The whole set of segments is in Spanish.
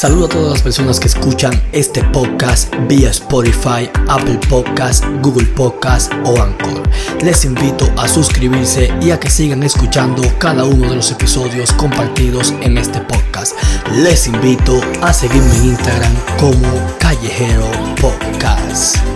Saludo a todas las personas que escuchan este podcast vía Spotify, Apple Podcast, Google Podcast o Anchor. Les invito a suscribirse y a que sigan escuchando cada uno de los episodios compartidos en este podcast. Les invito a seguirme en Instagram como Callejero Podcast.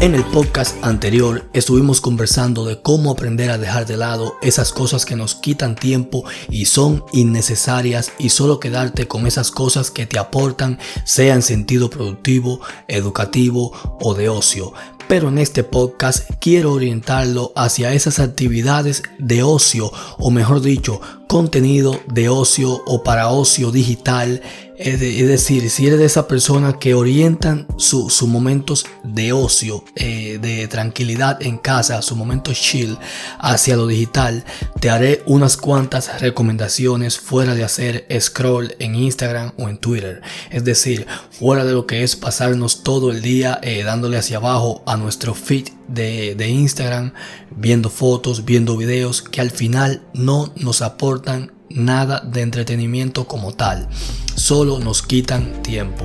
En el podcast anterior estuvimos conversando de cómo aprender a dejar de lado esas cosas que nos quitan tiempo y son innecesarias y solo quedarte con esas cosas que te aportan, sea en sentido productivo, educativo o de ocio. Pero en este podcast quiero orientarlo hacia esas actividades de ocio o mejor dicho, contenido de ocio o para ocio digital es, decir, si eres de esa persona que orientan sus momentos de ocio, eh, de tranquilidad en casa, sus momentos chill hacia lo digital, te haré unas cuantas recomendaciones fuera de hacer scroll en Instagram o en Twitter. Es decir, fuera de lo que es pasarnos todo el día eh, dándole hacia abajo a nuestro feed de, de Instagram, viendo fotos, viendo videos que al final no nos aportan nada de entretenimiento como tal solo nos quitan tiempo.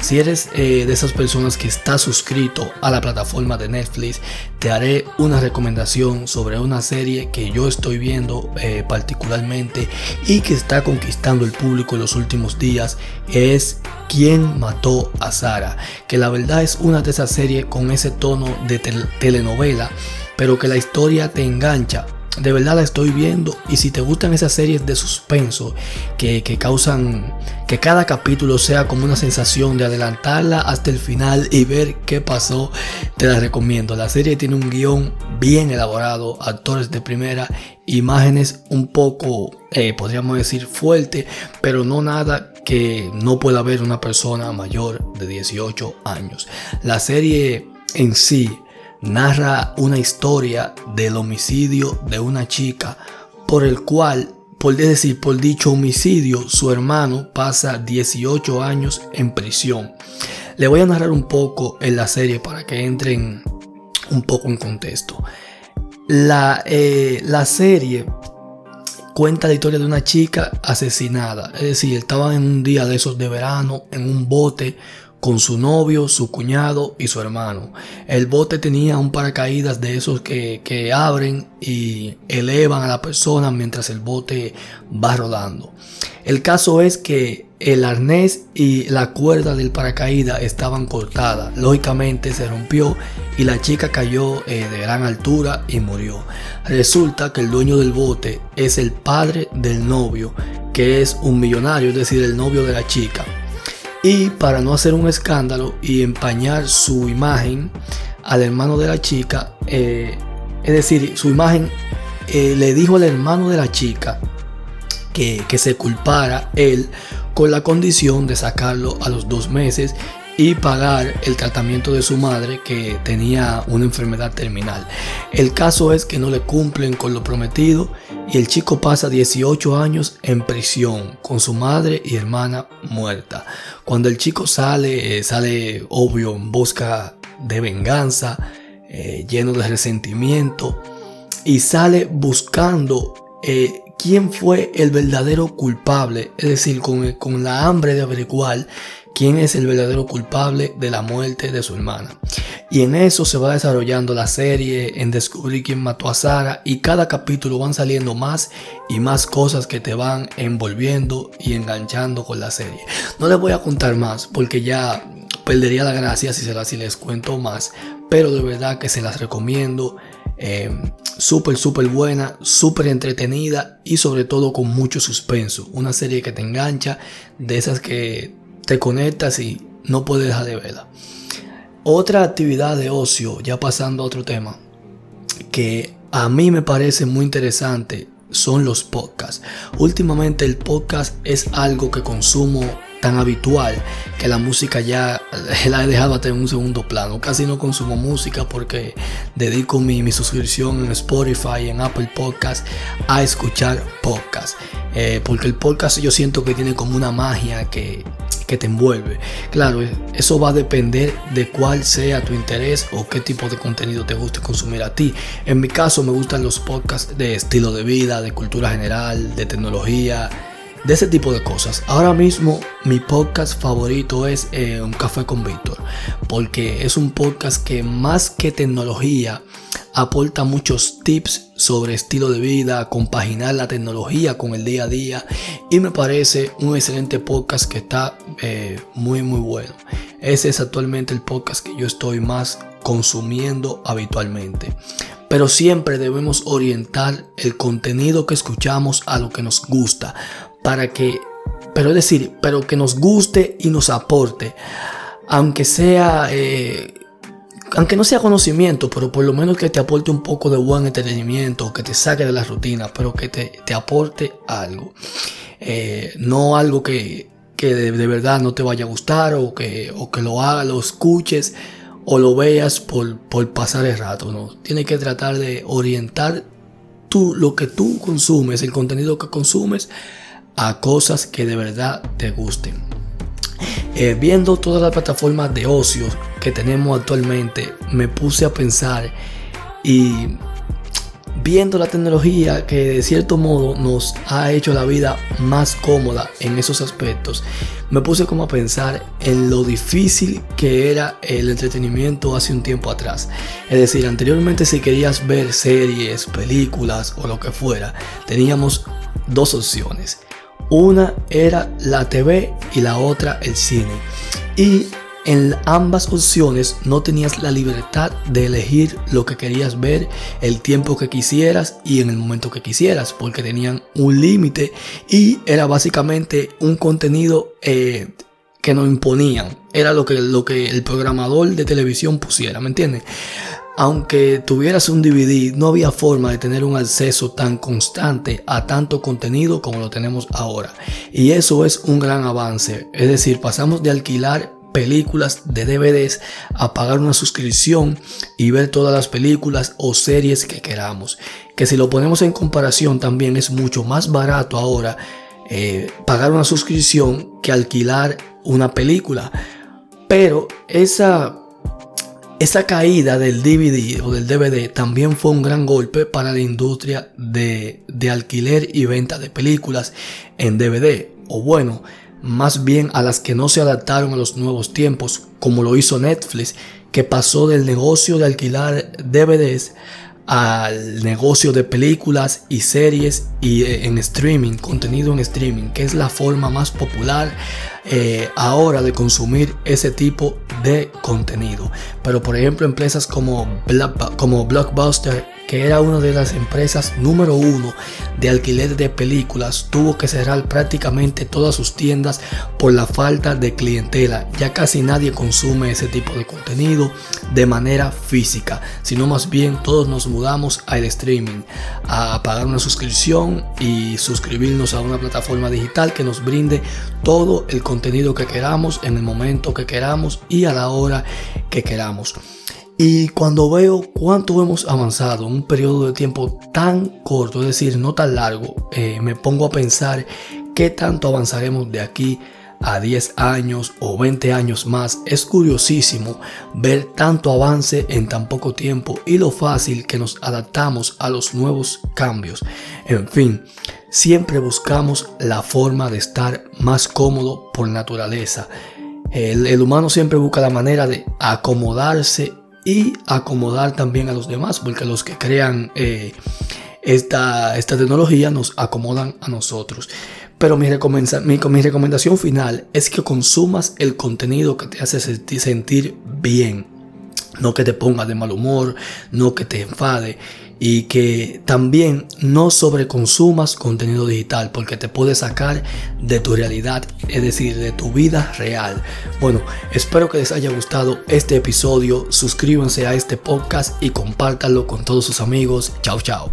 Si eres eh, de esas personas que está suscrito a la plataforma de Netflix, te haré una recomendación sobre una serie que yo estoy viendo eh, particularmente y que está conquistando el público en los últimos días. Es ¿Quién mató a Sara? Que la verdad es una de esas series con ese tono de telenovela, pero que la historia te engancha de verdad la estoy viendo y si te gustan esas series de suspenso que, causan que cada capítulo sea como una sensación de adelantarla hasta el final y ver qué pasó, te la recomiendo. La serie tiene un guion bien elaborado, actores de primera, imágenes un poco, eh, podríamos decir, fuerte, pero no nada que no pueda ver una persona mayor de 18 años. La serie en sí narra una historia del homicidio de una chica por el cual, por decir, por dicho homicidio, su hermano pasa 18 años en prisión. Le voy a narrar un poco en la serie para que entren un poco en contexto. La, eh, la serie cuenta la historia de una chica asesinada. Es decir, estaba en un día de esos de verano, en un bote con su novio, su cuñado y su hermano. El bote tenía un paracaídas de esos que, abren y elevan a la persona mientras el bote va rodando. El caso es que el arnés y la cuerda del paracaídas estaban cortadas. Lógicamente se rompió y la chica cayó eh, de gran altura y murió. Resulta que el dueño del bote es el padre del novio, que es un millonario, es decir, el novio de la chica. Y para no hacer un escándalo y empañar su imagen al hermano de la chica, eh, es decir, su imagen eh, le dijo al hermano de la chica que, que se culpara él con la condición de sacarlo a los dos meses y pagar el tratamiento de su madre que tenía una enfermedad terminal. El caso es que no le cumplen con lo prometido y el chico pasa 18 años en prisión con su madre y hermana muerta. Cuando el chico sale, eh, sale obvio en busca de venganza, eh, lleno de resentimiento y sale buscando eh, quién fue el verdadero culpable, es decir, con, con la hambre de averiguar quién es el verdadero culpable de la muerte de su hermana. Y en eso se va desarrollando la serie, en descubrir quién mató a Sara y cada capítulo van saliendo más y más cosas que te van envolviendo y enganchando con la serie. No les voy a contar más porque ya perdería la gracia si, será, si les cuento más, pero de verdad que se las recomiendo. Eh, súper, súper buena, súper entretenida y sobre todo con mucho suspenso. Una serie que te engancha, de esas que te conectas y no puedes dejar de verla. Otra actividad de ocio, ya pasando a otro tema, que a mí me parece muy interesante son los podcasts. Últimamente el podcast es algo que consumo tan habitual que la música ya la he dejado hasta en un segundo plano. Casi no consumo música porque dedico mi, mi suscripción en Spotify, en Apple Podcast a escuchar podcast. Eh, porque el podcast yo siento que tiene como una magia que que te envuelve. Claro, eso va a depender de cuál sea tu interés o qué tipo de contenido te guste consumir a ti. En mi caso me gustan los podcasts de estilo de vida, de cultura general, de tecnología, de ese tipo de cosas. Ahora mismo mi podcast favorito es eh, Un Café con Víctor, porque es un podcast que más que tecnología aporta muchos tips sobre estilo de vida, compaginar la tecnología con el día a día y me parece un excelente podcast que está eh, muy muy bueno. Ese es actualmente el podcast que yo estoy más consumiendo habitualmente. Pero siempre debemos orientar el contenido que escuchamos a lo que nos gusta para que, pero es decir, pero que nos guste y nos aporte, aunque sea, eh, aunque no sea conocimiento, pero por lo menos que te aporte un poco de buen entretenimiento, que te saque de la rutina, pero que te, aporte algo. Eh, no algo que, de, verdad no te vaya a gustar o que, o que lo hagas, lo escuches o lo veas por, por pasar el rato. ¿no? Tienes que tratar de orientar tú, lo que tú consumes, el contenido que consumes, a cosas que de verdad te gusten. Eh, viendo todas las plataformas de ocio que tenemos actualmente, me puse a pensar y viendo la tecnología que de cierto modo nos ha hecho la vida más cómoda en esos aspectos, me puse como a pensar en lo difícil que era el entretenimiento hace un tiempo atrás. Es decir, anteriormente si querías ver series, películas o lo que fuera, teníamos dos opciones. Una era la TV y la otra el cine. Y en ambas opciones no tenías la libertad de elegir lo que querías ver, el tiempo que quisieras y en el momento que quisieras, porque tenían un límite y era básicamente un contenido eh, que nos imponían. Era lo que, lo que el programador de televisión pusiera, ¿me entiendes? Aunque tuvieras un DVD, no había forma de tener un acceso tan constante a tanto contenido como lo tenemos ahora. Y eso es un gran avance. Es decir, pasamos de alquilar películas de DVDs a pagar una suscripción y ver todas las películas o series que queramos. Que si lo ponemos en comparación también es mucho más barato ahora eh, pagar una suscripción que alquilar una película. Pero esa esa caída del DVD o del DVD también fue un gran golpe para la industria de, alquiler y venta de películas en DVD. O bueno, más bien a las que no se adaptaron a los nuevos tiempos, como lo hizo Netflix, que pasó del negocio de alquilar DVDs al negocio de películas y series y eh, en streaming, contenido en streaming, que es la forma más popular eh, ahora de consumir ese tipo de contenido. Pero por ejemplo, empresas como, como Blockbuster que era una de las empresas número uno de alquiler de películas, tuvo que cerrar prácticamente todas sus tiendas por la falta de clientela. Ya casi nadie consume ese tipo de contenido de manera física, sino más bien todos nos mudamos al streaming, a pagar una suscripción y suscribirnos a una plataforma digital que nos brinde todo el contenido que queramos en el momento que queramos y a la hora que queramos. Y cuando veo cuánto hemos avanzado en un periodo de tiempo tan corto, es decir, no tan largo, eh, me pongo a pensar qué tanto avanzaremos de aquí a 10 años o 20 años más. Es curiosísimo ver tanto avance en tan poco tiempo y lo fácil que nos adaptamos a los nuevos cambios. En fin, siempre buscamos la forma de estar más cómodo por naturaleza. El, el humano siempre busca la manera de acomodarse y acomodar también a los demás, porque los que crean eh, esta, esta tecnología nos acomodan a nosotros. Pero mi, recomendación final es que consumas el contenido que te hace sentir bien. No que te ponga de mal humor, no que te enfade y que también no sobreconsumas contenido digital porque te puede sacar de tu realidad, es decir, de tu vida real. Bueno, espero que les haya gustado este episodio, suscríbanse a este podcast y compártanlo con todos sus amigos. Chao, chao.